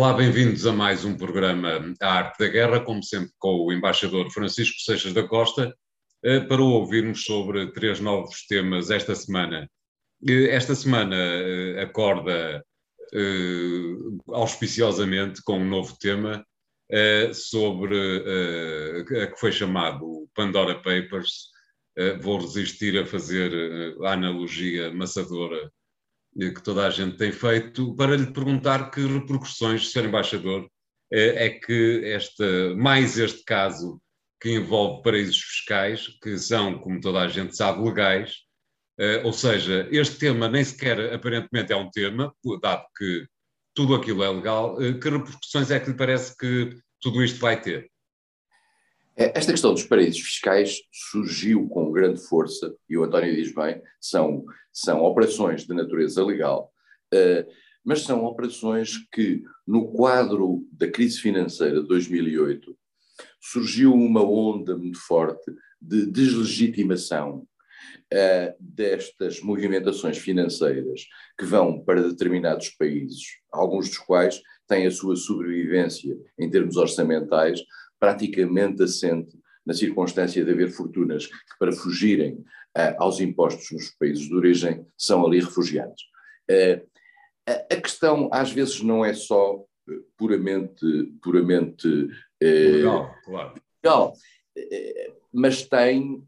Olá, bem-vindos a mais um programa A Arte da Guerra, como sempre com o embaixador Francisco Seixas da Costa, eh, para ouvirmos sobre três novos temas esta semana. Eh, esta semana eh, acorda auspiciosamente com um novo tema sobre a que foi chamado Pandora Papers. Vou resistir a fazer a analogia maçadora que toda a gente tem feito, para lhe perguntar que repercussões, Sr. Embaixador, é que esta, mais este caso que envolve paraísos fiscais, que são, como toda a gente sabe, legais, eh, ou seja, este tema nem sequer aparentemente é um tema, dado que tudo aquilo é legal, eh, que repercussões é que lhe parece que tudo isto vai ter? É, esta questão dos paraísos fiscais surgiu com grande força, e o António diz bem, são, são operações de natureza legal, uh, mas são operações que, no quadro da crise financeira de 2008, surgiu uma onda muito forte de deslegitimação uh, destas movimentações financeiras que vão para determinados países, alguns dos quais têm a sua sobrevivência em termos orçamentais praticamente assente na circunstância de haver fortunas que, para fugirem uh, aos impostos nos países de origem, são ali refugiados. Uh, a, questão, às vezes, não é só eh, puramente. puramente legal, claro. Legal, mas tem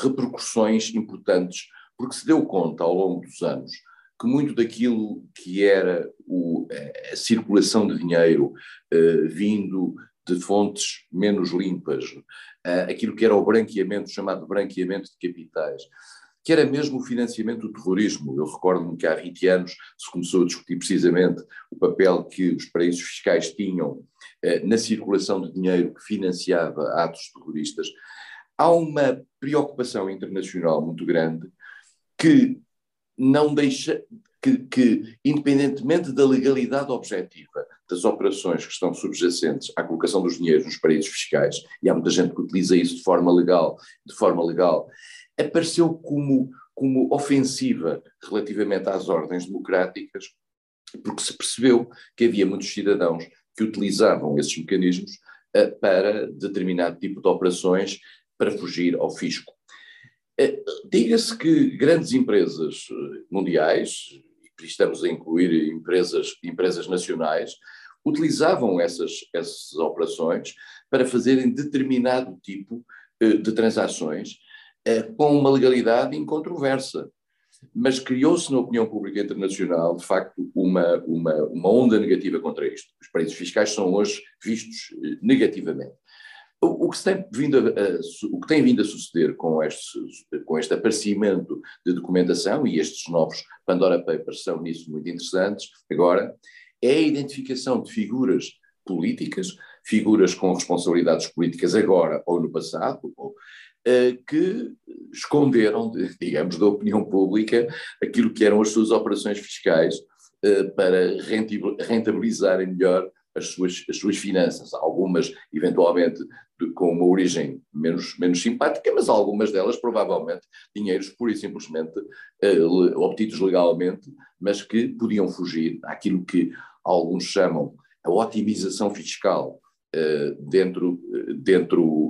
repercussões importantes, porque se deu conta ao longo dos anos que muito daquilo que era o, a circulação de dinheiro vindo de fontes menos limpas, uh, aquilo que era o branqueamento, chamado branqueamento de capitais, que era mesmo o financiamento do terrorismo. Eu recordo-me que há 20 anos se começou a discutir precisamente o papel que os paraísos fiscais tinham uh, na circulação de dinheiro que financiava atos terroristas. Há uma preocupação internacional muito grande que não deixa, que, que, independentemente da legalidade objetiva das operações que estão subjacentes à colocação dos dinheiros nos paraísos fiscais, e há muita gente que utiliza isso de forma legal, de forma legal, apareceu como, como ofensiva relativamente às ordens democráticas, porque se percebeu que havia muitos cidadãos que utilizavam esses mecanismos uh, para determinado tipo de operações para fugir ao fisco. Uh, Diga-se que grandes empresas eh, mundiais, estamos a incluir empresas, empresas nacionais, utilizavam essas, essas operações para fazerem determinado tipo eh, de transações eh, com uma legalidade incontroversa. Mas criou-se na opinião pública internacional, de facto, uma, uma, uma onda negativa contra isto. Os paraísos fiscais são hoje vistos eh, negativamente. O, que, tem vindo a, a, o que tem vindo a suceder com este, com este aparecimento de documentação, e estes novos Pandora Papers são nisso muito interessantes, agora, é a identificação de figuras políticas, figuras com responsabilidades políticas agora ou no passado, ou, uh, que esconderam, digamos, da opinião pública aquilo que eram as suas operações fiscais uh, para rentabilizarem melhor as suas, as suas finanças, algumas eventualmente com uma origem menos, menos simpática, mas algumas delas provavelmente dinheiros pura e simplesmente uh, obtidos legalmente, mas que podiam fugir àquilo que alguns chamam a otimização fiscal uh, dentro, dentro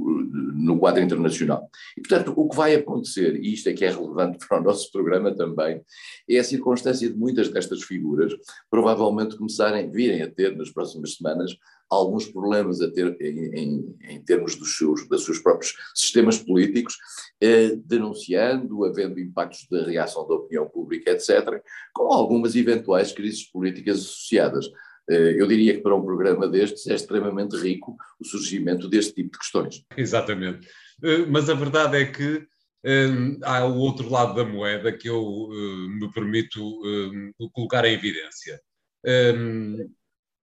no quadro internacional. E, portanto, o que vai acontecer, e isto é que é relevante para o nosso programa também, é a circunstância de muitas destas figuras provavelmente começarem, virem a ter nas próximas semanas alguns problemas a ter em, em, em termos dos seus, dos seus próprios sistemas políticos, eh, denunciando, havendo impactos da reação da opinião pública, etc., com algumas eventuais crises políticas associadas. Eh, eu diria que para um programa destes é extremamente rico o surgimento deste tipo de questões. Exatamente. Eh, mas a verdade é que um, há o outro lado da moeda que eu me permito colocar em evidência.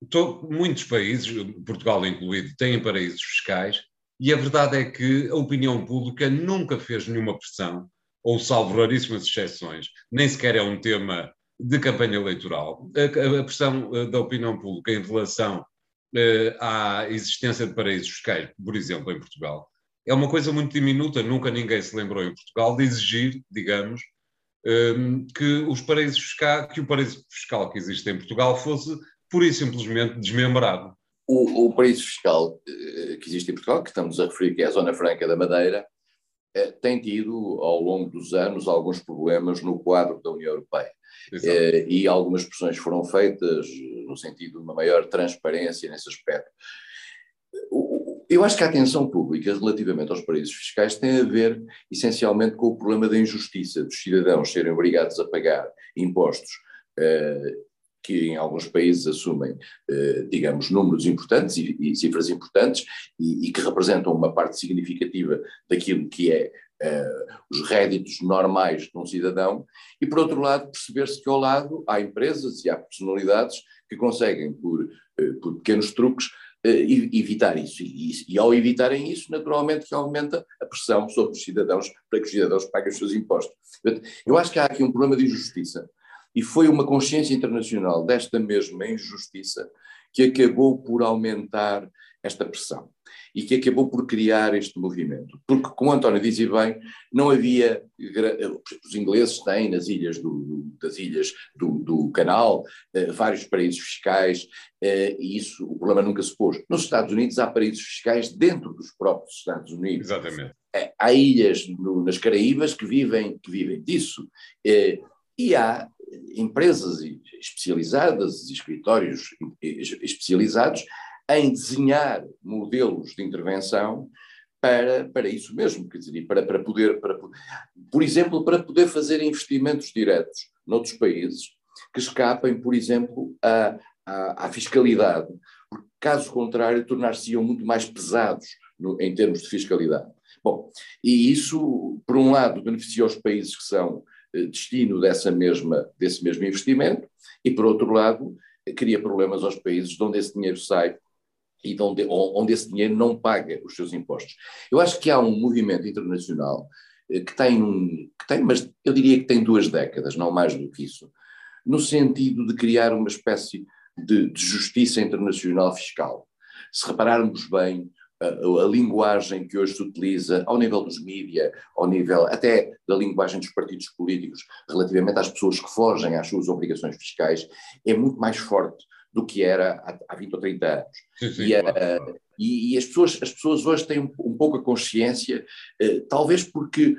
To, muitos países, Portugal incluído, têm paraísos fiscais e a verdade é que a opinião pública nunca fez nenhuma pressão, ou salvo raríssimas exceções, nem sequer é um tema de campanha eleitoral, a, a pressão uh, da opinião pública em relação uh, à existência de paraísos fiscais, por exemplo, em Portugal, é uma coisa muito diminuta. Nunca ninguém se lembrou em Portugal de exigir, digamos, ehm, que os paraísos que o paraíso fiscal que existe em Portugal fosse pura e simplesmente desmembrado. O, o paraíso fiscal eh, que existe em Portugal, que estamos a referir que é a Zona Franca da Madeira, eh, tem tido ao longo dos anos alguns problemas no quadro da União Europeia. Eh, e algumas pressões foram feitas no sentido de uma maior transparência nesse aspecto. Eu acho que a atenção pública relativamente aos paraísos fiscais tem a ver essencialmente com o problema da injustiça dos cidadãos serem obrigados a pagar impostos eh, que em alguns países assumem, eh, digamos, números importantes e, e cifras importantes e, e, que representam uma parte significativa daquilo que é eh, os réditos normais de um cidadão, e por outro lado perceber-se que ao lado há empresas e há personalidades que conseguem, por, por pequenos truques, evitar isso. E, e, ao evitarem isso, naturalmente que aumenta a pressão sobre os cidadãos para que os cidadãos paguem os seus impostos. Eu acho que há aqui um problema de injustiça. E foi uma consciência internacional desta mesma injustiça que acabou por aumentar esta pressão e que acabou por criar este movimento. Porque, como António dizia bem, não havia. Os ingleses têm nas ilhas do, das ilhas do, do canal eh, vários paraísos fiscais eh, e isso, o problema nunca se pôs. Nos Estados Unidos há paraísos fiscais dentro dos próprios Estados Unidos. Exatamente. Eh, há ilhas no, nas Caraíbas que vivem, que vivem disso. Eh, e há empresas especializadas, escritórios especializados em desenhar modelos de intervenção para, para isso mesmo, quer dizer, para, para poder, para, por exemplo, para poder fazer investimentos diretos noutros países que escapem, por exemplo, à, à, fiscalidade, porque caso contrário tornar-se-iam muito mais pesados no, em termos de fiscalidade. Bom, e isso, por um lado, beneficia os países que são destino dessa mesma, desse mesmo investimento, e por outro lado, cria problemas aos países de onde esse dinheiro sai e de onde, onde esse dinheiro não paga os seus impostos. Eu acho que há um movimento internacional eh, que tem, um, que tem, mas eu diria que tem duas décadas, não mais do que isso, no sentido de criar uma espécie de, de justiça internacional fiscal. Se repararmos bem, a, a, linguagem que hoje se utiliza ao nível dos mídias, ao nível até da linguagem dos partidos políticos, relativamente às pessoas que fogem às suas obrigações fiscais, é muito mais forte do que era há, há 20 ou 30 anos. Sim, sim, e, claro. e, e, as, pessoas, as pessoas hoje têm um, um pouco a consciência, eh, talvez porque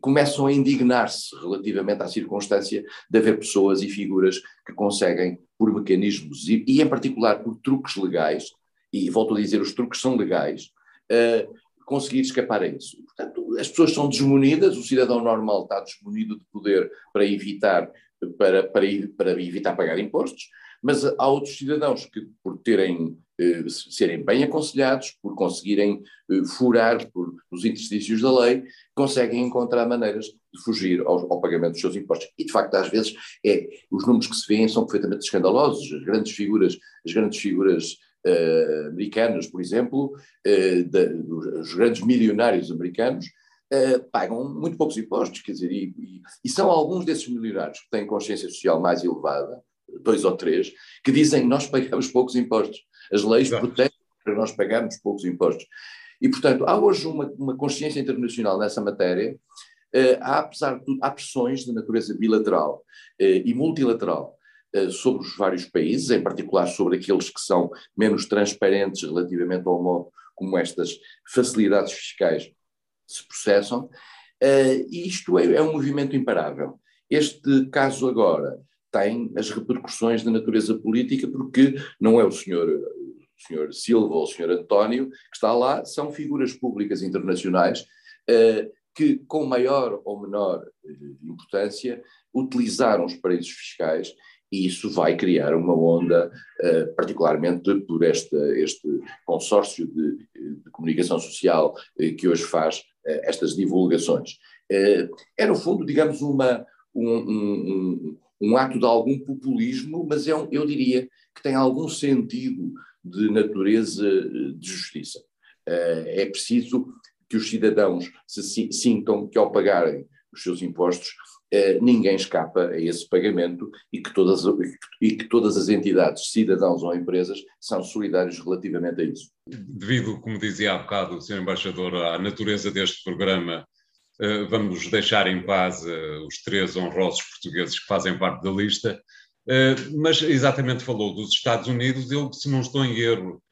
começam a indignar-se relativamente à circunstância de haver pessoas e figuras que conseguem, por mecanismos e, e em particular por truques legais, e volto a dizer, os truques são legais, uh, conseguir escapar a isso. Portanto, as pessoas são desmunidas, o cidadão normal está desmunido de poder para evitar, para, para, para evitar pagar impostos, mas há outros cidadãos que, por terem, eh, serem bem aconselhados, por conseguirem eh, furar por, os interstícios da lei, conseguem encontrar maneiras de fugir ao, ao, pagamento dos seus impostos. E, de facto, às vezes, é, os números que se veem são perfeitamente escandalosos. As grandes figuras, as grandes figuras uh, americanos, por exemplo, uh, da, os grandes milionários americanos, uh, pagam muito poucos impostos, quer dizer, e, e, e, são alguns desses milionários que têm consciência social mais elevada, dois ou três, que dizem nós pagamos poucos impostos. As leis Exato. protegem para nós pagarmos poucos impostos. E, portanto, há hoje uma, uma consciência internacional nessa matéria, há, apesar de tudo, há pressões de natureza bilateral e multilateral eh, sobre os vários países, em particular sobre aqueles que são menos transparentes relativamente ao modo como estas facilidades fiscais se processam, eh, e isto é, é um movimento imparável. Este caso agora tem as repercussões de natureza política, porque não é o senhor, o senhor Silva ou o senhor António que está lá, são figuras públicas internacionais eh, que, com maior ou menor importância, utilizaram os paraísos fiscais e isso vai criar uma onda, uh, particularmente por este, este consórcio de, de comunicação social uh, que hoje faz uh, estas divulgações. é, no fundo, digamos, uma, um, um, um, ato de algum populismo, mas é um, eu diria que tem algum sentido de natureza de justiça. é preciso que os cidadãos se sintam que, ao pagarem os seus impostos, eh, ninguém escapa a esse pagamento e que, todas, e que todas as entidades, cidadãos ou empresas, são solidários relativamente a isso. Devido, como dizia há bocado o Sr. Embaixador, à natureza deste programa, eh, vamos deixar em paz eh, os três honrosos portugueses que fazem parte da lista mas exatamente falou dos Estados Unidos, eu, se não estou em erro,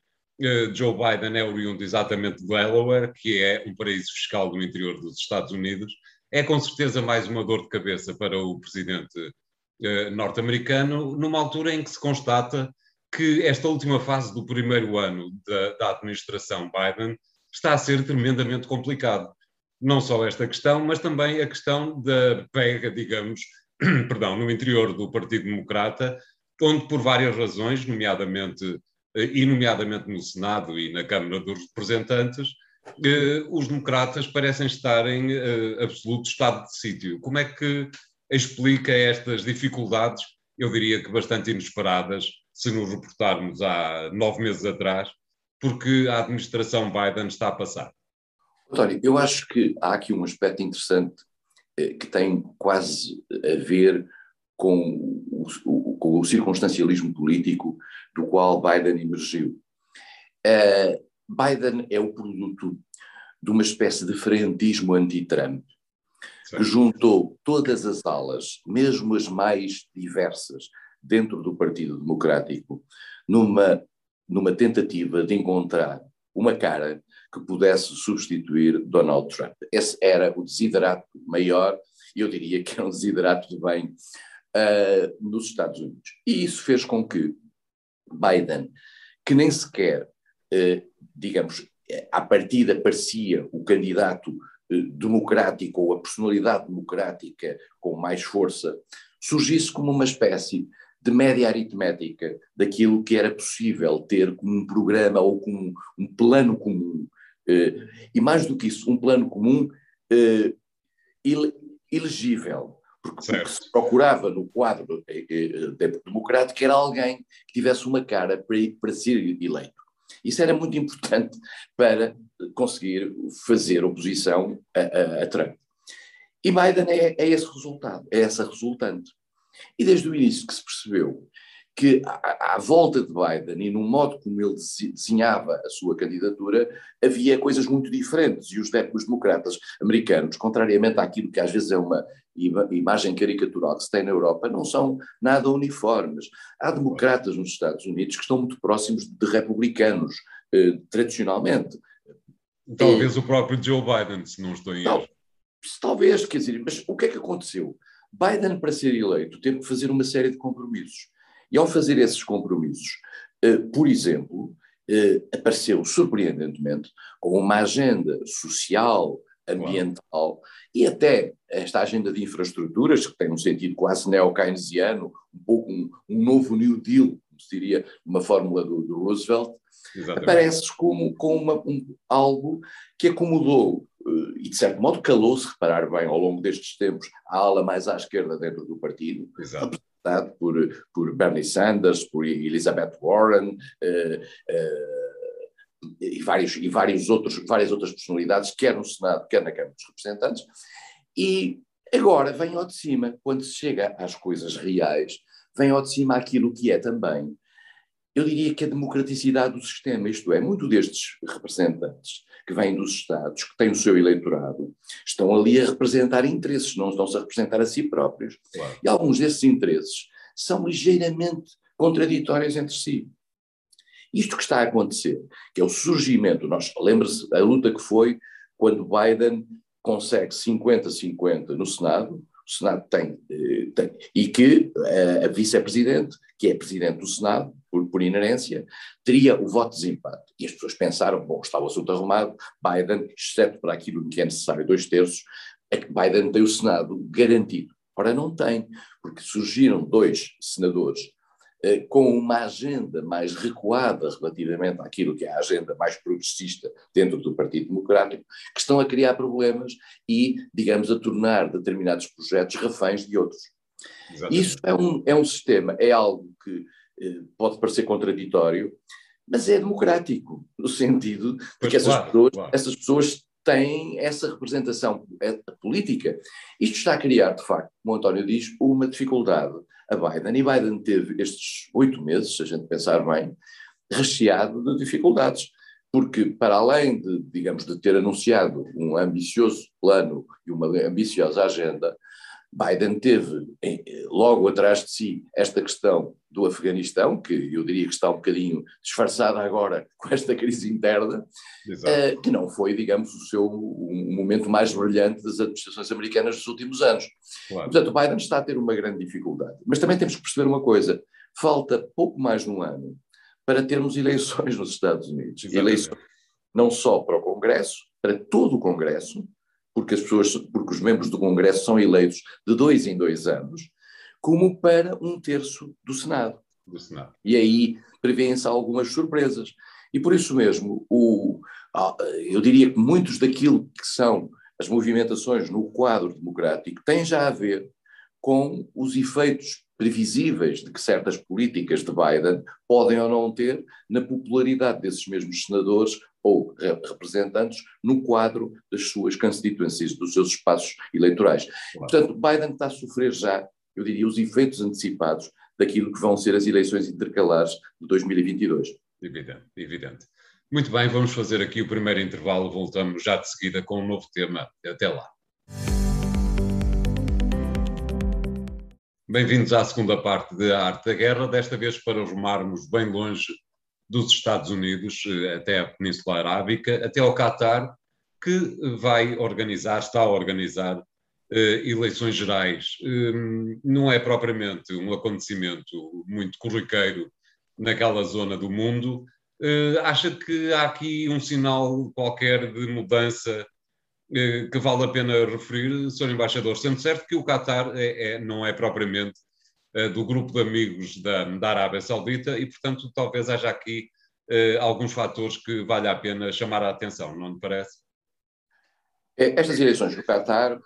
Joe Biden é oriundo exatamente de Delaware, que é um paraíso fiscal do interior dos Estados Unidos. É com certeza mais uma dor de cabeça para o presidente norte-americano, numa altura em que se constata que esta última fase do primeiro ano da, da administração Biden está a ser tremendamente complicado. Não só esta questão, mas também a questão da pega, digamos, perdão, no interior do Partido Democrata, onde por várias razões, nomeadamente eh, e nomeadamente no Senado e na Câmara dos Representantes, eh, os democratas parecem estar em eh, absoluto estado de sítio. Como é que explica estas dificuldades, eu diria que bastante inesperadas, se nos reportarmos há nove meses atrás, porque a administração Biden está a passar? António, eu acho que há aqui um aspecto interessante eh, que tem quase a ver com o, com o circunstancialismo político do qual Biden emergiu. Uh, Biden é o produto de uma espécie de frentismo anti-Trump, que juntou todas as alas, mesmo as mais diversas, dentro do Partido Democrático, numa, numa tentativa de encontrar uma cara que pudesse substituir Donald Trump. Esse era o desiderato maior, e eu diria que era um desiderato de bem uh, nos Estados Unidos. E isso fez com que Biden, que nem sequer, uh, digamos, à partida parecia o candidato uh, democrático ou a personalidade democrática com mais força, surgisse como uma espécie de média aritmética daquilo que era possível ter como um programa ou como um plano comum. E mais do que isso, um plano comum elegível, porque certo. o que se procurava no quadro eh, eh, democrático era alguém que tivesse uma cara para, para ser eleito. Isso era muito importante para conseguir fazer oposição a, a, a Trump. E Biden é, é, esse resultado, é essa resultante. E desde o início que se percebeu que à, à, volta de Biden e no modo como ele desenhava a sua candidatura, havia coisas muito diferentes. E os, os democratas americanos, contrariamente àquilo que às vezes é uma imagem caricatural que se tem na Europa, não são nada uniformes. Há democratas nos Estados Unidos que estão muito próximos de republicanos, eh, tradicionalmente. Talvez e, o próprio Joe Biden, se não estou em erro. Talvez, quer dizer, mas o que é que aconteceu? Biden, para ser eleito, teve que fazer uma série de compromissos. E ao fazer esses compromissos, eh, por exemplo, eh, apareceu surpreendentemente com uma agenda social, ambiental e até esta agenda de infraestruturas, que tem um sentido quase neo-keynesiano, um pouco um, um, novo New Deal, como se diria uma fórmula do, do Roosevelt, Exatamente. aparece como, como uma, um, algo que acomodou uh, e, de certo modo, calou-se, reparar bem, ao longo destes tempos, a ala mais à esquerda dentro do partido, Exato. Por, por Bernie Sanders, por Elizabeth Warren, uh, uh, e, vários, e vários outros, várias outras personalidades, quer no Senado, quer na Câmara dos Representantes, e agora vem ao de cima, quando se chega às coisas reais, vem ao de cima aquilo que é também, eu diria que a democraticidade do sistema, isto é, muito destes representantes que vêm dos Estados, que têm o seu eleitorado, estão ali a representar interesses, não estão-se a representar a si próprios. Claro. E alguns desses interesses são ligeiramente contraditórios entre si. Isto que está a acontecer, que é o surgimento, nós lembra-se a luta que foi quando Biden consegue 50-50 no Senado, o Senado tem, eh, tem e que eh, a vice-presidente, que é presidente do Senado, por, por, inerência, teria o voto de desempate. E as pessoas pensaram, bom, está o assunto arrumado, Biden, exceto para aquilo que é necessário, dois terços, é que Biden tem o Senado garantido. Ora, não tem, porque surgiram dois senadores eh, com uma agenda mais recuada relativamente àquilo que é a agenda mais progressista dentro do Partido Democrático, que estão a criar problemas e, digamos, a tornar determinados projetos reféns de outros. Exatamente. Isso é um, é um sistema, é algo que pode parecer contraditório, mas é democrático, no sentido de pois que essas, claro, pessoas, claro. essas pessoas têm essa representação é, política. Isto está a criar, de facto, como o António diz, uma dificuldade a Biden. E Biden teve estes oito meses, se a gente pensar bem, recheado de dificuldades. Porque, para além de, digamos, de ter anunciado um ambicioso plano e uma ambiciosa agenda, Biden teve logo atrás de si esta questão do Afeganistão, que eu diria que está um bocadinho disfarçada agora com esta crise interna, uh, que não foi, digamos, o seu momento mais brilhante das administrações americanas dos últimos anos. Claro. Portanto, Biden está a ter uma grande dificuldade. Mas também temos que perceber uma coisa: falta pouco mais de um ano para termos eleições nos Estados Unidos. Exatamente. Eleições não só para o Congresso, para todo o Congresso, porque as pessoas, porque os membros do Congresso são eleitos de dois em dois anos, como para um terço do Senado. Do Senado. E aí prevêem-se algumas surpresas. E por isso mesmo, o, eu diria que muitos daquilo que são as movimentações no quadro democrático têm já a ver com os efeitos previsíveis de que certas políticas de Biden podem ou não ter na popularidade desses mesmos senadores ou representantes no quadro das suas constituencies, dos seus espaços eleitorais. Claro. Portanto, Biden está a sofrer já, eu diria, os efeitos antecipados daquilo que vão ser as eleições intercalares de 2022. Evidente, evidente. Muito bem, vamos fazer aqui o primeiro intervalo, voltamos já de seguida com um novo tema. Até lá. Bem-vindos à segunda parte de A Arte da Guerra, desta vez para rumarmos bem longe dos Estados Unidos eh, até a Península Arábica, até ao Catar, que vai organizar, está a organizar eh, eleições gerais. Hum, não é propriamente um acontecimento muito corriqueiro naquela zona do mundo. Eh, acha que há aqui um sinal qualquer de mudança que vale a pena referir, Sr. Embaixador, sendo certo que o Qatar é, é, não é propriamente do grupo de amigos da, da Arábia Saudita e, portanto, talvez haja aqui uh, alguns fatores que vale a pena chamar a atenção, não lhe parece? É, estas eleições do Qatar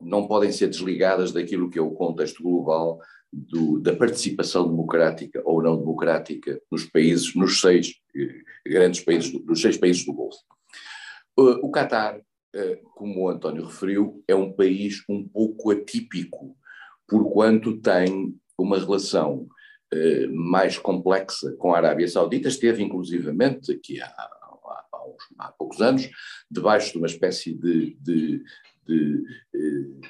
não podem ser desligadas daquilo que é o contexto global do, da participação democrática ou não democrática nos países, nos seis grandes países, nos seis países do Golfo. O Qatar, eh, como o António referiu, é um país um pouco atípico, porquanto tem uma relação eh, mais complexa com a Arábia Saudita, esteve inclusivamente aqui há, há, há, uns, há poucos anos, debaixo de uma espécie de, de, de, de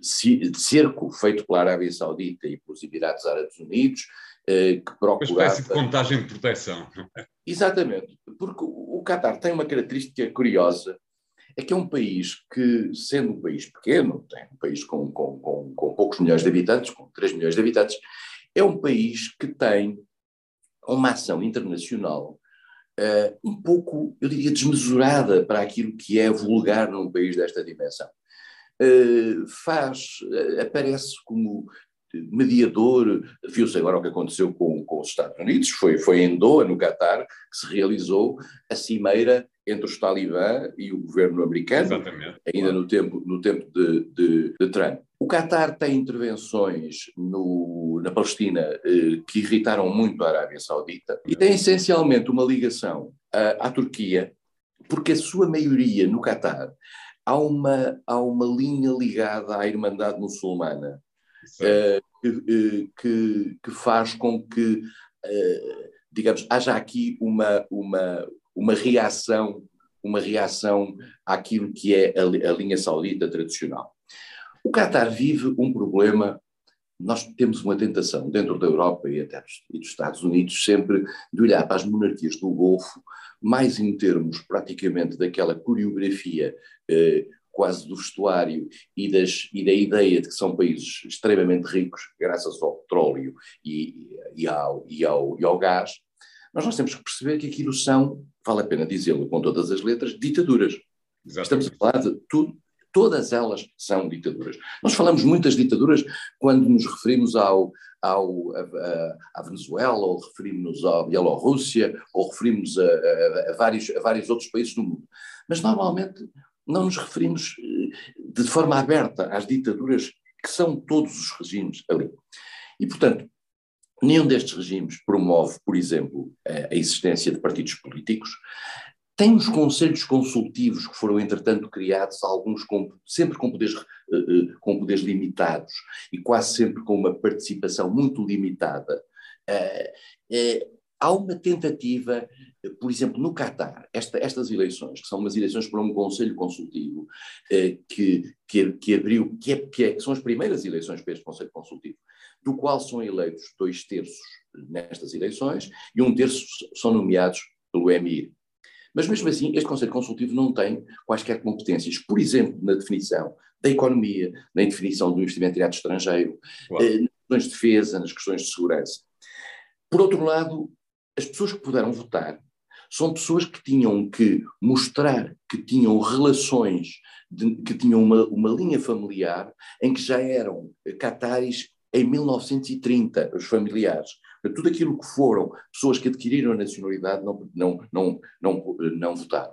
eh, cerco feito pela Arábia Saudita e pelos Emirados Árabes Unidos, que procurava... Uma espécie de contagem de proteção. Exatamente, porque o Qatar tem uma característica curiosa, é que é um país que, sendo um país pequeno, tem um país com, com, com, com poucos milhões de habitantes, com 3 milhões de habitantes, é um país que tem uma ação internacional uh, um pouco, eu diria, desmesurada para aquilo que é vulgar num país desta dimensão. Uh, faz, uh, aparece como mediador, viu-se agora o que aconteceu com, com os Estados Unidos, foi, foi em Doha, no Catar, que se realizou a cimeira entre os talibã e o governo americano, Exatamente. ainda claro. no tempo, no tempo de, de, de Trump. O Qatar tem intervenções no, na Palestina eh, que irritaram muito a Arábia Saudita e tem essencialmente uma ligação à, à Turquia, porque a sua maioria no Qatar há uma, há uma linha ligada à Irmandade Muçulmana uh, que, que, que, faz com que, uh, digamos, haja aqui uma, uma, uma reação uma reação àquilo que é a, a linha saudita tradicional. O Qatar vive um problema nós temos uma tentação dentro da Europa e até dos, e dos, Estados Unidos sempre de olhar para as monarquias do Golfo mais em termos praticamente daquela coreografia eh, quase do vestuário e, das, e da ideia de que são países extremamente ricos, graças ao petróleo e, e, ao, e, ao, e ao gás, mas nós temos que perceber que aquilo são, vale a pena dizê-lo com todas as letras, ditaduras. Exatamente. Estamos a falar de tudo, todas elas são ditaduras. Nós falamos muitas ditaduras quando nos referimos ao, ao, a, a Venezuela, ou referimos-nos à Bielorrússia, ou referimos a, a, a, vários, a vários outros países do mundo. Mas normalmente não nos referimos eh, de forma aberta às ditaduras que são todos os regimes ali. E, portanto, nenhum destes regimes promove, por exemplo, a existência de partidos políticos. Tem os conselhos consultivos que foram, entretanto, criados, alguns com, sempre com poderes, eh, eh, com poderes limitados e quase sempre com uma participação muito limitada. Há uma tentativa, por exemplo, no Catar, esta, estas eleições, que são umas eleições para um conselho consultivo, eh, que, que, que abriu, que, é, que, é, que são as primeiras eleições para este conselho consultivo, do qual são eleitos dois terços nestas eleições e um terço são nomeados pelo Emir. Mas mesmo assim, este Conselho Consultivo não tem quaisquer competências, por exemplo, na definição da economia, na definição do investimento direto estrangeiro, claro. eh, nas questões de defesa, nas questões de segurança. Por outro lado, as pessoas que puderam votar são pessoas que tinham que mostrar que tinham relações, de, que tinham uma, uma linha familiar em que já eram cataris em 1930, os familiares. Tudo aquilo que foram pessoas que adquiriram a nacionalidade não, não, não, não, não votaram.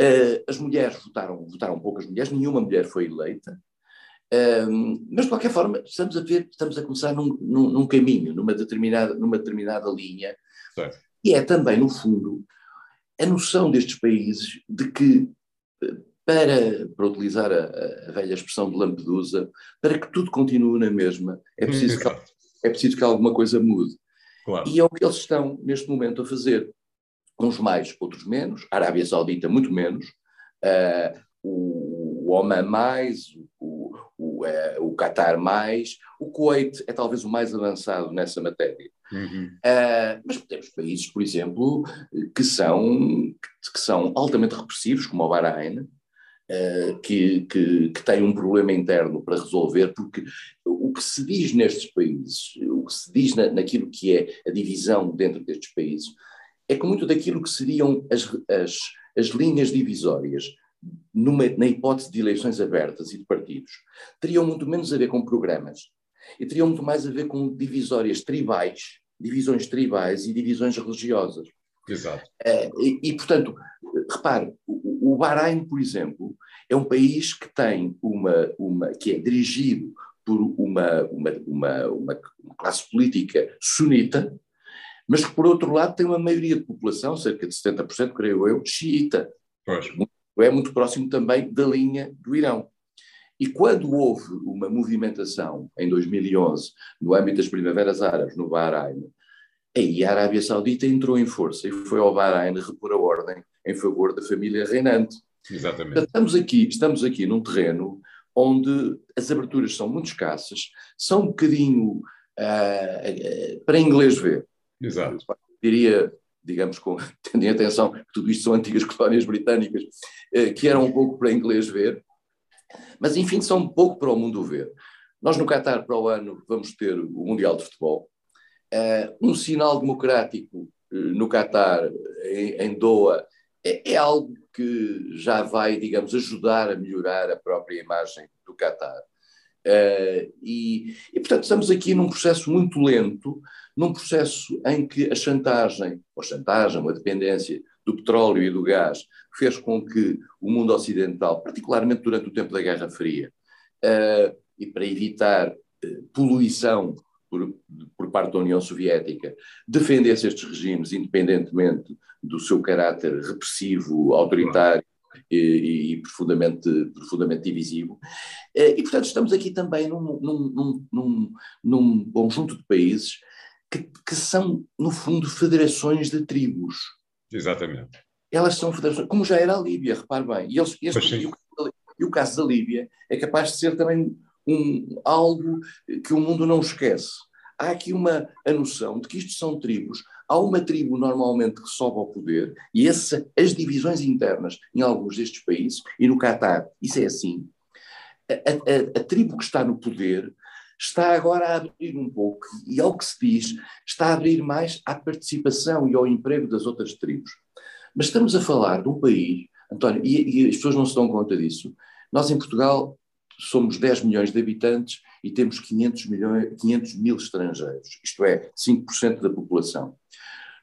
Uh, as mulheres votaram, votaram poucas mulheres, nenhuma mulher foi eleita, uh, mas de qualquer forma estamos a ver, estamos a começar num, num, num caminho, numa determinada, numa determinada linha, certo. e é também, no fundo, a noção destes países de que para, para utilizar a, a, velha expressão de Lampedusa, para que tudo continue na mesma, é preciso, que, é preciso que alguma coisa mude. Claro. E é o que eles estão, neste momento, a fazer. Uns mais, outros menos. A Arábia Saudita, muito menos. Uh, o, o Oman mais, o, o, uh, o Qatar mais. O Kuwait é talvez o mais avançado nessa matéria. Uhum. Uh, mas temos países, por exemplo, que são, que são altamente repressivos, como o Bahrein, Uh, que, que, que, tem um problema interno para resolver, porque o que se diz nestes países, o que se diz na, naquilo que é a divisão dentro destes países, é que muito daquilo que seriam as, as, as linhas divisórias numa, na hipótese de eleições abertas e de partidos, teriam muito menos a ver com programas e teriam muito mais a ver com divisórias tribais, divisões tribais e divisões religiosas. Exato. Uh, e, e, portanto, repare, o Bahrein, por exemplo, é um país que tem uma, uma que é dirigido por uma, uma, uma, uma, classe política sunita, mas que, por outro lado, tem uma maioria de população, cerca de 70%, creio eu, xiita. Pois. É muito próximo também da linha do Irão. E quando houve uma movimentação, em 2011, no âmbito das primaveras árabes, no Bahrein, aí a Arábia Saudita entrou em força e foi ao Bahrein repor a ordem em favor da família reinante. Exatamente. Estamos aqui, estamos aqui num terreno onde as aberturas são muito escassas, são um bocadinho uh, uh, para inglês ver. Exato. diria, digamos, com, tendo em atenção que tudo isto são antigas colónias britânicas, uh, que eram um pouco para inglês ver, mas enfim, são um pouco para o mundo ver. Nós no Qatar, para o ano, vamos ter o Mundial de Futebol. um sinal democrático no Qatar, em, Doha, é, é, algo que já vai, digamos, ajudar a melhorar a própria imagem do Qatar. E, e, portanto, estamos aqui num processo muito lento, num processo em que a chantagem, ou chantagem, a dependência do petróleo e do gás, fez com que o mundo ocidental, particularmente durante o tempo da Guerra Fria, uh, e para evitar uh, poluição por, por, parte da União Soviética, defendesse estes regimes, independentemente do seu caráter repressivo, autoritário e, e profundamente, profundamente divisivo. Eh, e, portanto, estamos aqui também num, num, num, num conjunto de países que, que, são, no fundo, federações de tribos. Exatamente. Elas são federações, como já era a Líbia, repare bem. E, eles, este, e, o, e o caso da Líbia é capaz de ser também um, algo que o mundo não esquece. Há aqui uma a noção de que isto são tribos. Há uma tribo normalmente que sobe ao poder e essa, as divisões internas em alguns destes países, e no Catar isso é assim, a, a, a tribo que está no poder está agora a abrir um pouco, e ao que se diz, está a abrir mais à participação e ao emprego das outras tribos. Mas estamos a falar de um país, António, e, e as pessoas não se dão conta disso. Nós em Portugal somos 10 milhões de habitantes e temos 500, milhões, 500 mil estrangeiros, isto é, 5% da população.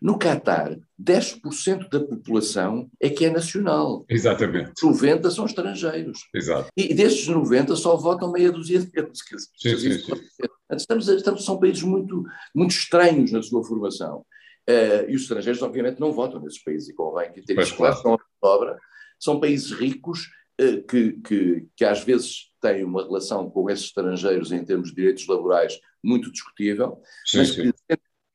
No Catar, 10% da população é que é nacional. Exatamente. 90 são estrangeiros. Exato. E destes 90 só votam meia dúzia deles. Sim, sim, sim. Estamos, estamos, são países muito, muito estranhos na sua formação. Uh, e os estrangeiros, obviamente, não votam nesses países, e convém que ter isso claro, são obra. São países ricos uh, que, que, que às vezes tem uma relação com esses estrangeiros em termos de direitos laborais muito discutível, sim, mas que,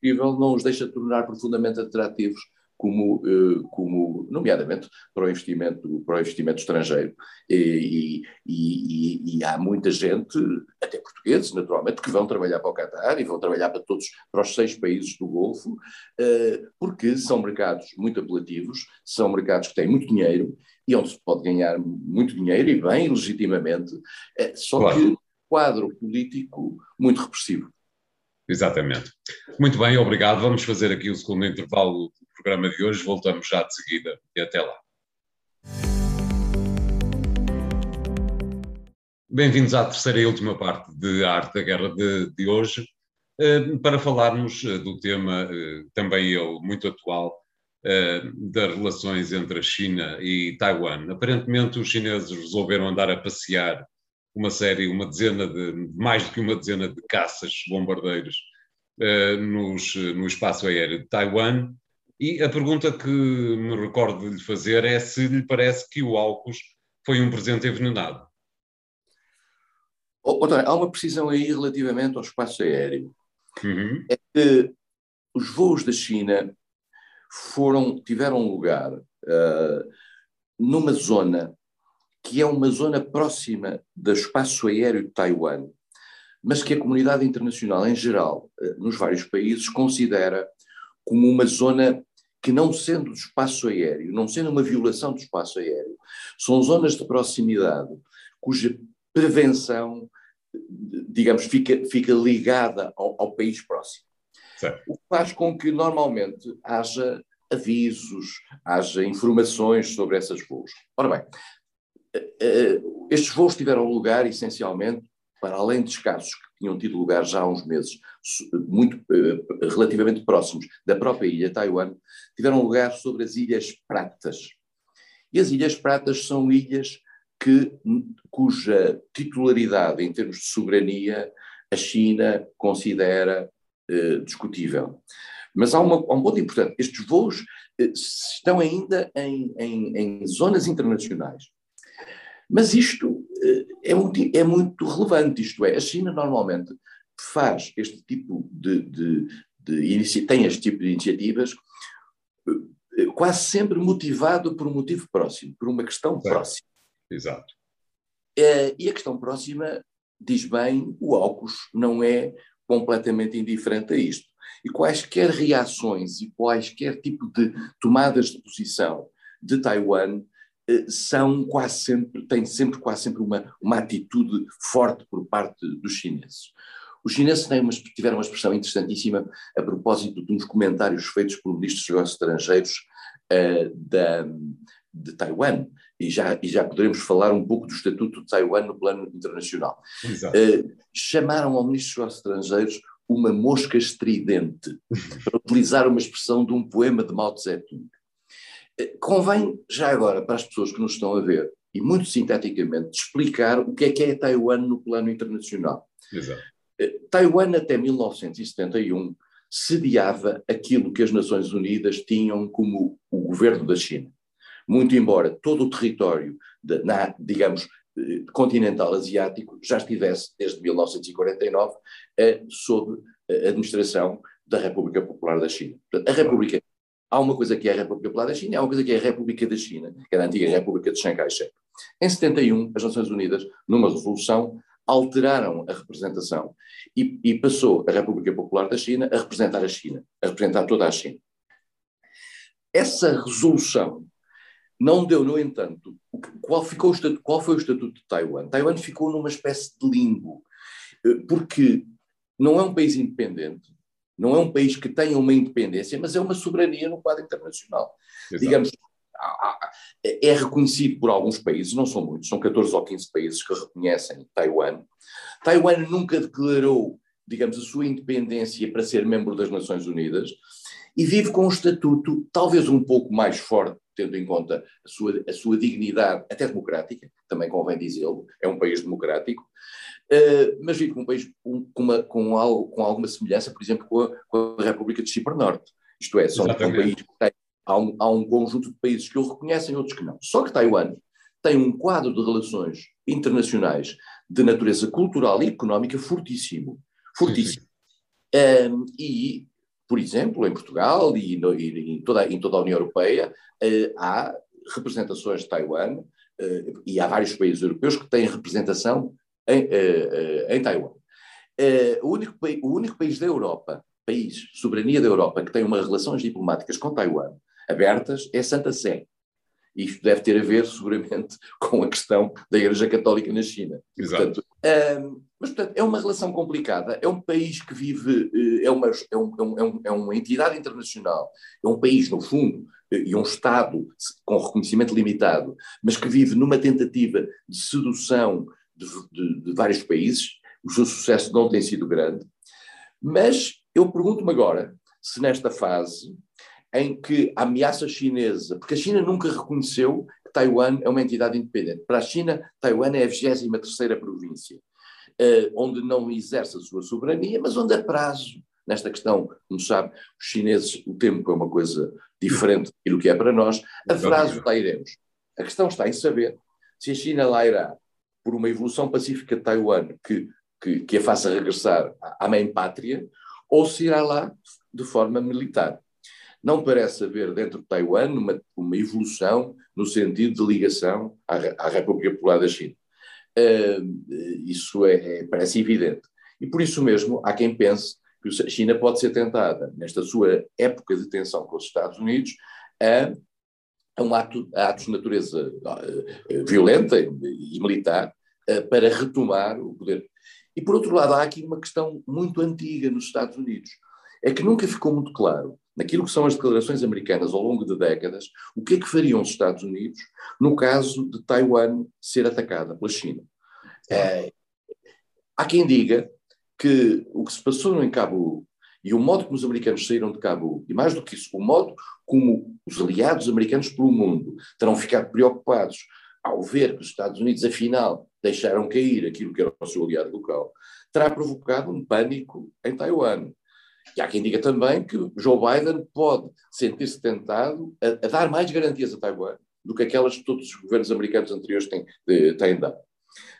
não os deixa tornar profundamente atrativos como, eh, como nomeadamente para o investimento, para o investimento estrangeiro. E, e, e, e, há muita gente, até portugueses, naturalmente, que vão trabalhar para o Qatar e vão trabalhar para todos, para os seis países do Golfo, eh, porque são mercados muito apelativos, são mercados que têm muito dinheiro e onde se pode ganhar muito dinheiro e bem, legitimamente, eh, só claro. que quadro político muito repressivo. Exatamente. Muito bem, obrigado. Vamos fazer aqui o segundo intervalo programa de hoje. Voltamos já de seguida e até lá. Bem-vindos à terceira e última parte de Arte da Guerra de, de hoje, eh, para falarmos eh, do tema, eh, também ele muito atual, das relações entre a China e Taiwan. Aparentemente, os chineses resolveram andar a passear uma série, uma dezena de, mais do que uma dezena de caças, bombardeiros, nos, no espaço aéreo de Taiwan, e a pergunta que me recordo de lhe fazer é se lhe parece que o AUKUS foi um presente envenenado. Oh, há uma precisão aí relativamente ao espaço aéreo. Uhum. É que os voos da China foram, tiveram lugar uh, numa zona que é uma zona próxima do espaço aéreo de Taiwan, mas que a comunidade internacional em geral, uh, nos vários países, considera como uma zona que, não sendo espaço aéreo, não sendo uma violação do espaço aéreo, são zonas de proximidade cuja prevenção, digamos, fica, fica ligada ao, ao país próximo. Certo. O que faz com que normalmente haja avisos, haja informações sobre essas voos. Ora bem, eh, eh, estes voos tiveram lugar essencialmente para além de casos que tinham tido lugar já há uns meses, muito eh, relativamente próximos da própria ilha Taiwan, tiveram lugar sobre as Ilhas Pratas. E as Ilhas Pratas são ilhas que, cuja titularidade em termos de soberania a China considera eh, discutível. Mas há, uma, há, um ponto importante: estes voos eh, estão ainda em, em, em zonas internacionais. Mas isto eh, é muito, é muito relevante, isto é, a China normalmente faz este tipo de, de, de tem este tipo de iniciativas eh, quase sempre motivado por um motivo próximo, por uma questão Exato. próxima. Exato. É, e a questão próxima, diz bem, o AUKUS não é completamente indiferente a isto. E quaisquer reações e quaisquer tipo de tomadas de posição de Taiwan eh, são quase sempre, têm sempre quase sempre uma, uma atitude forte por parte dos chineses. Os chineses uma, tiveram uma expressão interessantíssima a propósito de uns comentários feitos pelo ministro dos Negócios Estrangeiros uh, da, de Taiwan, e já, e já poderemos falar um pouco do estatuto de Taiwan no plano internacional. Uh, chamaram ao ministro dos Negócios Estrangeiros uma mosca estridente, para utilizar uma expressão de um poema de Mao Tse-tung. Convém, já agora, para as pessoas que nos estão a ver, e muito sinteticamente, explicar o que é que é Taiwan no plano internacional. Exato. Eh, Taiwan, até 1971, sediava aquilo que as Nações Unidas tinham como o governo da China. Muito embora todo o território, de, na, digamos, eh, continental asiático já estivesse, desde 1949, eh, sob a administração da República Popular da China. Portanto, a República Há uma coisa que é a República Popular da China há uma coisa que é a República da China, que era a antiga República de Chiang Kai-shek. Em 71, as Nações Unidas, numa resolução, alteraram a representação e, e, passou a República Popular da China a representar a China, a representar toda a China. Essa resolução não deu, no entanto, qual, ficou o estatuto, qual foi o estatuto de Taiwan? Taiwan ficou numa espécie de limbo, eh, porque não é um país independente, não é um país que tenha uma independência, mas é uma soberania no quadro internacional. Exato. Digamos, é reconhecido por alguns países, não são muitos, são 14 ou 15 países que reconhecem Taiwan. Taiwan nunca declarou, digamos, a sua independência para ser membro das Nações Unidas e vive com um estatuto talvez um pouco mais forte, tendo em conta a sua, a sua dignidade, até democrática, também convém dizê-lo, é um país democrático, uh, mas vive com um país com, uma, com, algo, com alguma semelhança, por exemplo, com a, com a República de Chipre Norte. Isto é, são um país que tem, há, um, há um conjunto de países que o reconhecem e outros que não. Só que Taiwan tem um quadro de relações internacionais de natureza cultural e económica fortíssimo. Fortíssimo. Um, e por exemplo, em Portugal e, no, e em, toda, em, toda, a União Europeia, uh, há representações de Taiwan uh, e há vários países europeus que têm representação em, uh, em Taiwan. o, único, o único país da Europa, país, soberania da Europa, que tem umas relações diplomáticas com Taiwan abertas é Santa Sé. Isto deve ter a ver, seguramente, com a questão da Igreja Católica na China. Exato. Portanto, um, mas, portanto, é uma relação complicada. É um país que vive, eh, é uma, é, é, um, é uma entidade internacional, é um país, no fundo, eh, e um Estado com reconhecimento limitado, mas que vive numa tentativa de sedução de, de, de vários países. O seu sucesso não tem sido grande. Mas eu pergunto-me agora se nesta fase em que a ameaça chinesa, porque a China nunca reconheceu que Taiwan é uma entidade independente. Para a China, Taiwan é a 23 província, uh, onde não exerce a sua soberania, mas onde a prazo, nesta questão, como sabe, os chineses, o tempo é uma coisa diferente do que é para nós, a prazo lá iremos. A questão está em saber se a China lá irá por uma evolução pacífica de Taiwan que, que, que a faça regressar à mãe pátria, ou se irá lá de forma militar não parece haver dentro de Taiwan uma, uma evolução no sentido de ligação à, à República Popular da China. Uh, isso é, é, parece evidente. E por isso mesmo há quem pense que a China pode ser tentada, nesta sua época de tensão com os Estados Unidos, a, a um ato, a atos de natureza uh, violenta e militar uh, para retomar o poder. E por outro lado, há aqui uma questão muito antiga nos Estados Unidos. É que nunca ficou muito claro naquilo que são as declarações americanas ao longo de décadas, o que é que fariam os Estados Unidos no caso de Taiwan ser atacada pela China. É, há quem diga que o que se passou em Cabo e o modo como os americanos saíram de Cabo, e mais do que isso, o modo como os aliados americanos pelo mundo terão ficado preocupados ao ver que os Estados Unidos, afinal, deixaram cair aquilo que era o seu aliado local, terá provocado um pânico em Taiwan. E há quem diga também que Joe Biden pode sentir-se tentado a, a, dar mais garantias a Taiwan do que aquelas que todos os governos americanos anteriores têm, têm dado.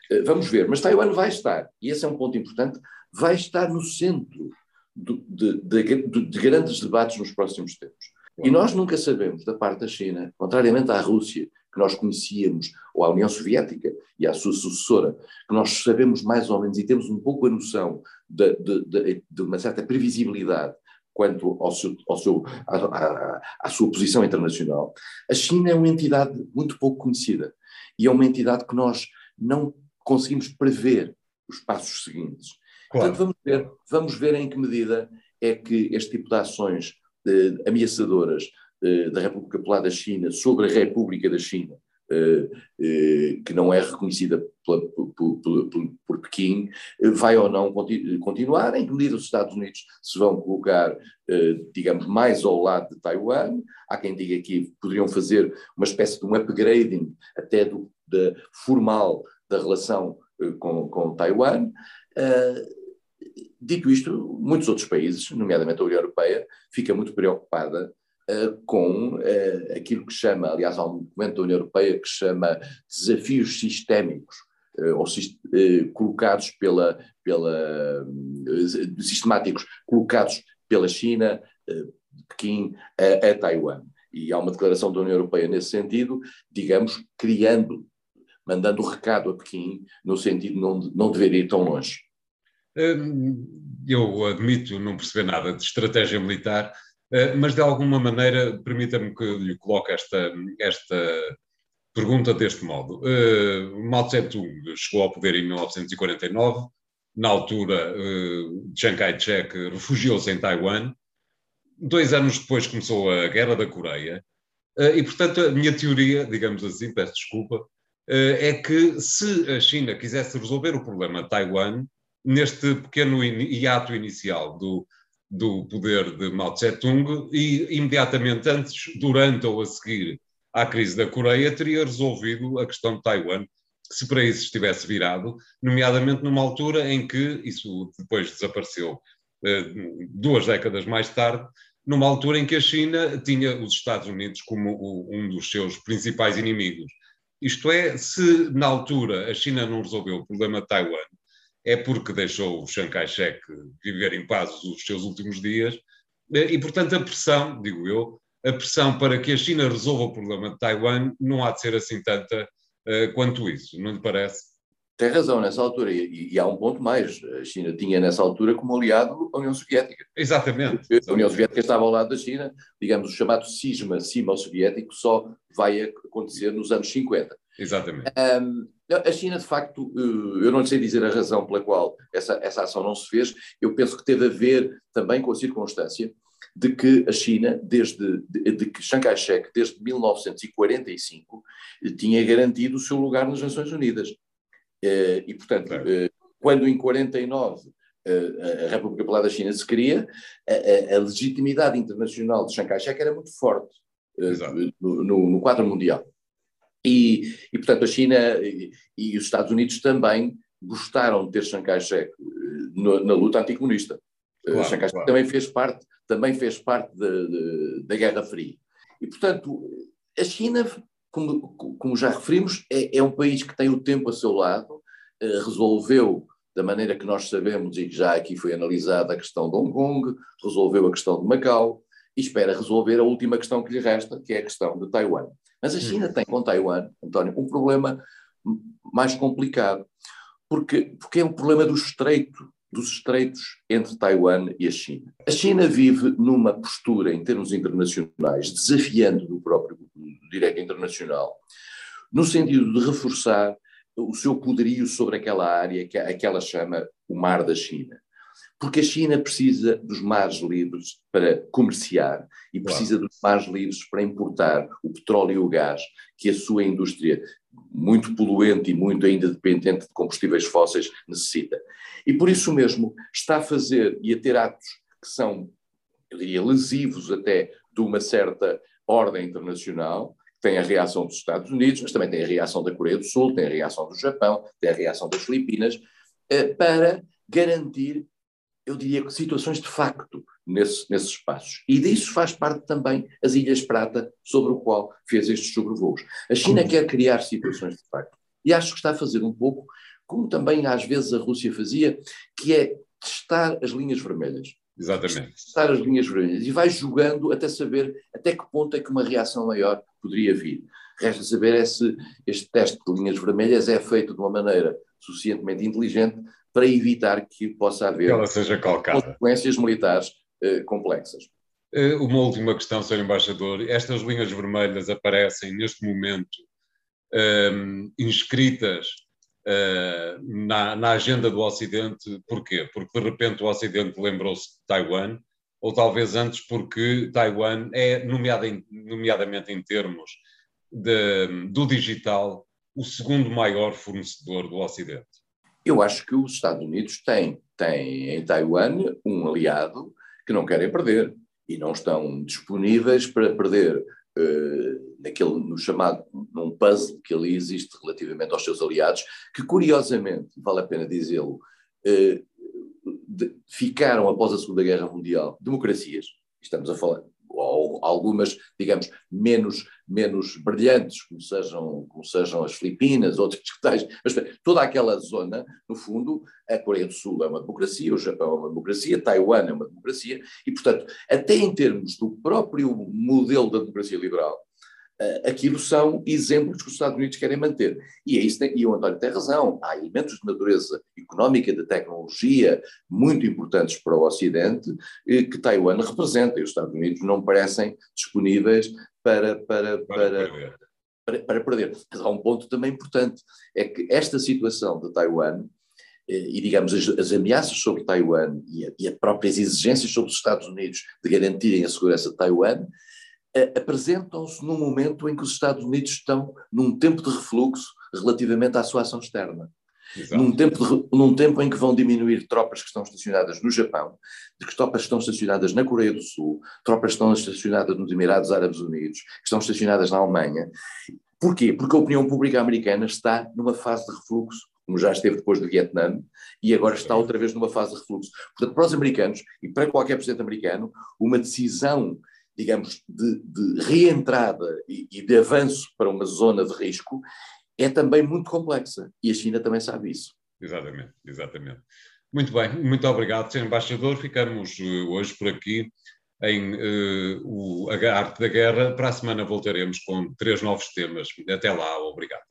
Eh, vamos ver, mas Taiwan vai estar, e esse é um ponto importante, vai estar no centro de, de, de, grandes debates nos próximos tempos. E nós nunca sabemos, da parte da China, contrariamente à Rússia, que nós conhecíamos, ou à União Soviética e à sua sucessora, que nós sabemos mais ou menos e temos um pouco a noção de, de, de, de uma certa previsibilidade quanto ao seu, ao seu, à, à, à, sua posição internacional, a China é uma entidade muito pouco conhecida e é uma entidade que nós não conseguimos prever os passos seguintes. Claro. Portanto, vamos ver, vamos ver em que medida é que este tipo de ações ameaçadoras eh, da República Popular da China sobre a República da China, eh, eh, que não é reconhecida por, por, por, por, Pequim, vai ou não continuar, em que medida os Estados Unidos se vão colocar, digamos, mais ao lado de Taiwan. Há quem diga que poderiam fazer uma espécie de um upgrading até do, formal da relação com, com Taiwan. Dito isto, muitos outros países, nomeadamente a União Europeia, fica muito preocupada uh, com uh, aquilo que chama, aliás, há um documento da União Europeia que chama desafios sistémicos, uh, ou colocados pela, pela sistemáticos, colocados pela China, Pequim, a, a Taiwan. E há uma declaração da União Europeia nesse sentido, digamos, criando, mandando recado a Pequim, no sentido de não, não dever ir tão longe. Hum, eu admito não perceber nada de estratégia militar, eh, mas de alguma maneira, permita-me que lhe coloque esta, esta pergunta deste modo. Uh, Mao Tse-tung chegou ao poder em 1949, na altura Chiang Kai-shek refugiou-se em Taiwan, dois anos depois começou a Guerra da Coreia, e portanto a minha teoria, digamos assim, peço desculpa, é que se a China quisesse resolver o problema de Taiwan, neste pequeno hiato inicial do do poder de Mao Tse-tung e imediatamente antes, durante ou a seguir à crise da Coreia, teria resolvido a questão de Taiwan, se para isso estivesse virado, nomeadamente numa altura em que, isso depois desapareceu eh, duas décadas mais tarde, numa altura em que a China tinha os Estados Unidos como um dos seus principais inimigos. Isto é, se na altura a China não resolveu o problema de Taiwan é porque deixou o Chiang Kai-shek viver em paz os seus últimos dias E, portanto, a pressão, digo eu, a pressão para que a China resolva o problema de Taiwan não há de ser assim tanta uh, quanto isso, não lhe parece? Tem razão nessa altura, e, e, há um ponto mais. A China tinha nessa altura como aliado a União Soviética. Exatamente. A União Soviética estava ao lado da China, digamos, o chamado cisma sino-soviético só vai acontecer nos anos 50. Exatamente. Um, a China, de facto, eh, eu não sei dizer a razão pela qual essa, essa ação não se fez, eu penso que teve a ver também com a circunstância de que a China, desde de, de que Chiang Kai-shek, desde 1945, tinha garantido o seu lugar nas Nações Unidas. Eh, e, portanto, é. quando em 49 a República Popular da China se cria, a, a legitimidade internacional de Chiang Kai-shek era muito forte no, no, no quadro mundial. E, e, portanto, a China e, e, os Estados Unidos também gostaram de ter Chiang Kai-shek na luta anticomunista. Claro, Chiang Kai-shek claro. também fez parte, também fez parte da, da Guerra Fria. E, portanto, a China como, como já referimos, é, é, um país que tem o tempo a seu lado, eh, resolveu da maneira que nós sabemos e que já aqui foi analisada a questão de Hong Kong, resolveu a questão de Macau e espera resolver a última questão que lhe resta, que é a questão de Taiwan. Mas a China hum. tem com Taiwan, António, um problema mais complicado, porque, porque é um problema do estreito, dos estreitos entre Taiwan e a China. A China vive numa postura, em termos internacionais, desafiando do próprio direito internacional, no sentido de reforçar o seu poderio sobre aquela área que, a que ela chama o Mar da China. Porque a China precisa dos mares livres para comerciar e precisa claro. dos mares livres para importar o petróleo e o gás que a sua indústria, muito poluente e muito ainda dependente de combustíveis fósseis, necessita. E por isso mesmo está a fazer e a ter atos que são, eu diria, lesivos até de uma certa ordem internacional, tem a reação dos Estados Unidos, mas também tem a reação da Coreia do Sul, tem a reação do Japão, tem a reação das Filipinas, eh, para garantir, eu diria, situações de facto nesse, nesses espaços. E disso faz parte também as Ilhas Prata, sobre o qual fez estes sobrevoos. A China quer criar situações de facto. E acho que está a fazer um pouco, como também às vezes a Rússia fazia, que é testar as linhas vermelhas. Exatamente. Testar as linhas vermelhas e vai jogando até saber até que ponto é que uma reação maior poderia vir. Resta saber é se este teste de linhas vermelhas é feito de uma maneira suficientemente inteligente para evitar que possa haver consequências militares eh, complexas. Eh, uma última questão, Sr. Embaixador. Estas linhas vermelhas aparecem neste momento um, ehm, inscritas uh, na, na, agenda do Ocidente. Porquê? Porque de repente o Ocidente lembrou-se de Taiwan, ou talvez antes porque Taiwan é, nomeada nomeadamente em termos de, do digital, o segundo maior fornecedor do Ocidente. Eu acho que os Estados Unidos têm, têm em Taiwan um aliado que não querem perder e não estão disponíveis para perder uh, naquele, no chamado, num puzzle que ali existe relativamente aos seus aliados, que curiosamente, vale a pena dizê-lo, uh, ficaram após a Segunda Guerra Mundial democracias, estamos a falar, ou algumas, digamos, menos, menos brilhantes, como sejam, como sejam as Filipinas, outras tais, mas toda aquela zona, no fundo, a Coreia do Sul é uma democracia, o Japão é uma democracia, Taiwan é uma democracia, e, portanto, até em termos do próprio modelo da democracia liberal, aquilo são exemplos que os Estados Unidos querem manter. E é isso, e o António tem razão, há elementos de natureza económica, de tecnologia, muito importantes para o Ocidente, eh, que Taiwan representa, e os Estados Unidos não parecem disponíveis para, para, para, para, para perder. Mas há um ponto também importante, é que esta situação de Taiwan, eh, e digamos as, as ameaças sobre Taiwan e, a, e as próprias exigências sobre os Estados Unidos de garantirem a segurança de Taiwan, apresentam-se num momento em que os Estados Unidos estão num tempo de refluxo relativamente à sua ação externa. Num tempo, de, num tempo em que vão diminuir tropas que estão estacionadas no Japão, de que tropas que estão estacionadas na Coreia do Sul, tropas que estão estacionadas nos Emirados Árabes Unidos, que estão estacionadas na Alemanha. Porquê? Porque a opinião pública americana está numa fase de refluxo, como já esteve depois do Vietnã, e agora está outra vez numa fase de refluxo. Portanto, para os americanos e para qualquer presidente americano, uma decisão digamos, de, de reentrada e, e de avanço para uma zona de risco é também muito complexa. E a China também sabe isso. Exatamente, exatamente. Muito bem, muito obrigado, Sr. Embaixador. Ficamos eh, hoje por aqui. em uh, o, a arte da guerra. Para a semana voltaremos com três novos temas. Até lá, obrigado.